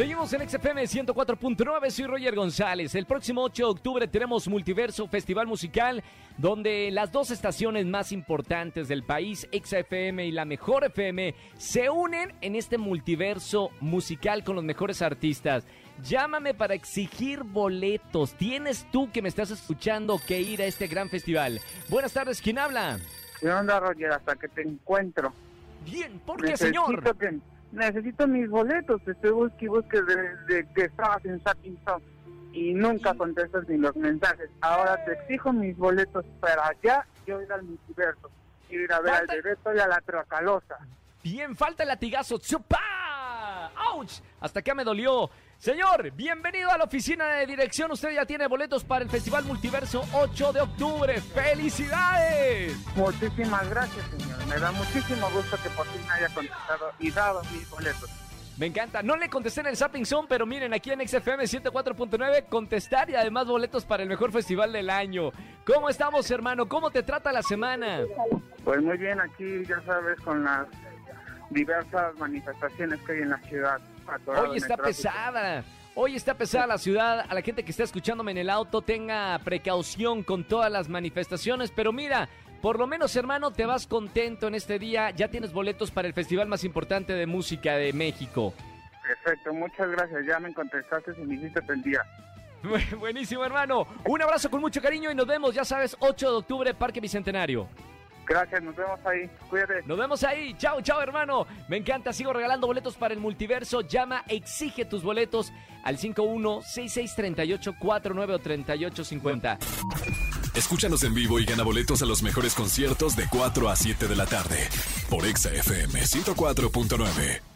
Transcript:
Seguimos en XFM 104.9, soy Roger González. El próximo 8 de octubre tenemos Multiverso Festival Musical, donde las dos estaciones más importantes del país, XFM y la Mejor FM, se unen en este multiverso musical con los mejores artistas. Llámame para exigir boletos. Tienes tú que me estás escuchando que ir a este gran festival. Buenas tardes, ¿quién habla? ¿Qué onda, Roger? Hasta que te encuentro. Bien, ¿por qué, señor? que- necesito mis boletos. Estoy busque y busque desde que estabas en Sapping y nunca contestas ni los mensajes. Ahora te exijo mis boletos para allá. Yo ir al multiverso. Quiero ir a ver Falta- al Bebeto y a la Tracalosa. Bien, falta el latigazo. ¡Tsupa! Hasta acá me dolió. Señor, bienvenido a la oficina de dirección. Usted ya tiene boletos para el Festival Multiverso 8 de octubre. ¡Felicidades! Muchísimas gracias, señor. Me da muchísimo gusto que por fin me haya contestado y dado mis boletos. Me encanta. No le contesté en el Zapping Zone, pero miren, aquí en XFM 104.9 contestar y además boletos para el mejor festival del año. ¿Cómo estamos, hermano? ¿Cómo te trata la semana? Pues muy bien, aquí ya sabes, con las diversas manifestaciones que hay en la ciudad. Hoy está pesada. Hoy está pesada la ciudad. A la gente que está escuchándome en el auto, tenga precaución con todas las manifestaciones. Pero mira, por lo menos, hermano, te vas contento en este día. Ya tienes boletos para el festival más importante de música de México. Perfecto, muchas gracias. Ya me contestaste y me hiciste el día. Bu- Buenísimo, hermano. Un abrazo con mucho cariño y nos vemos, ya sabes, 8 de octubre, Parque Bicentenario. Gracias, nos vemos ahí. Cuídate. Nos vemos ahí. Chao, chao, hermano. Me encanta. Sigo regalando boletos para el multiverso. Llama, exige tus boletos al 51663849 o 3850. Escúchanos en vivo y gana boletos a los mejores conciertos de 4 a 7 de la tarde por Exa FM 104.9.